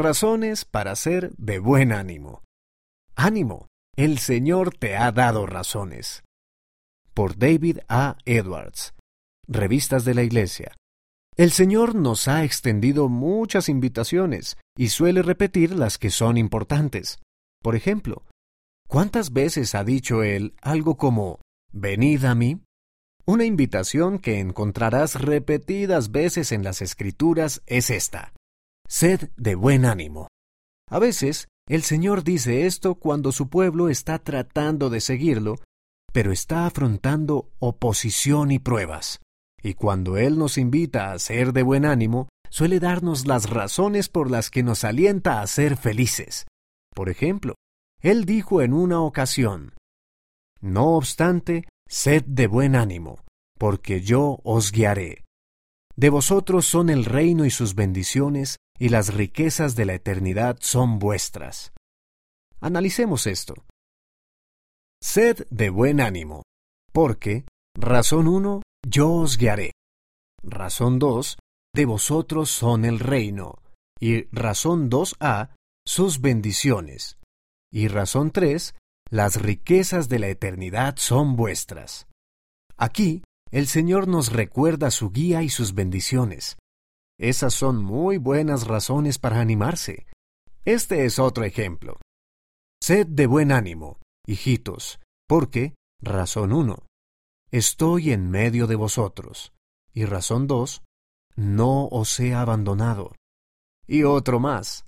Razones para ser de buen ánimo. Ánimo, el Señor te ha dado razones. Por David A. Edwards. Revistas de la Iglesia. El Señor nos ha extendido muchas invitaciones y suele repetir las que son importantes. Por ejemplo, ¿cuántas veces ha dicho Él algo como Venid a mí? Una invitación que encontrarás repetidas veces en las Escrituras es esta. Sed de buen ánimo. A veces, el Señor dice esto cuando su pueblo está tratando de seguirlo, pero está afrontando oposición y pruebas. Y cuando Él nos invita a ser de buen ánimo, suele darnos las razones por las que nos alienta a ser felices. Por ejemplo, Él dijo en una ocasión, No obstante, sed de buen ánimo, porque yo os guiaré. De vosotros son el reino y sus bendiciones, y las riquezas de la eternidad son vuestras. Analicemos esto. Sed de buen ánimo, porque, razón 1, yo os guiaré. Razón 2, de vosotros son el reino. Y razón 2a, sus bendiciones. Y razón 3, las riquezas de la eternidad son vuestras. Aquí, el Señor nos recuerda su guía y sus bendiciones. Esas son muy buenas razones para animarse. Este es otro ejemplo. Sed de buen ánimo, hijitos, porque, razón 1, estoy en medio de vosotros. Y razón 2, no os he abandonado. Y otro más.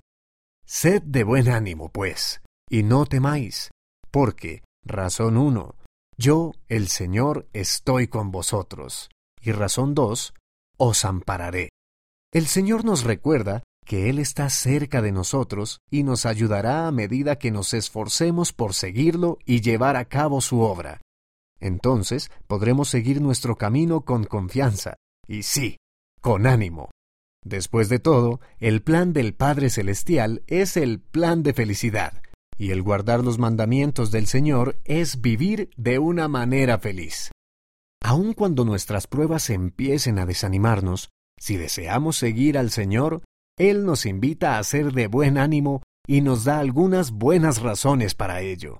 Sed de buen ánimo, pues, y no temáis, porque, razón 1, yo, el Señor, estoy con vosotros. Y razón 2, os ampararé. El Señor nos recuerda que Él está cerca de nosotros y nos ayudará a medida que nos esforcemos por seguirlo y llevar a cabo su obra. Entonces podremos seguir nuestro camino con confianza y sí, con ánimo. Después de todo, el plan del Padre Celestial es el plan de felicidad, y el guardar los mandamientos del Señor es vivir de una manera feliz. Aun cuando nuestras pruebas empiecen a desanimarnos, si deseamos seguir al Señor, Él nos invita a ser de buen ánimo y nos da algunas buenas razones para ello.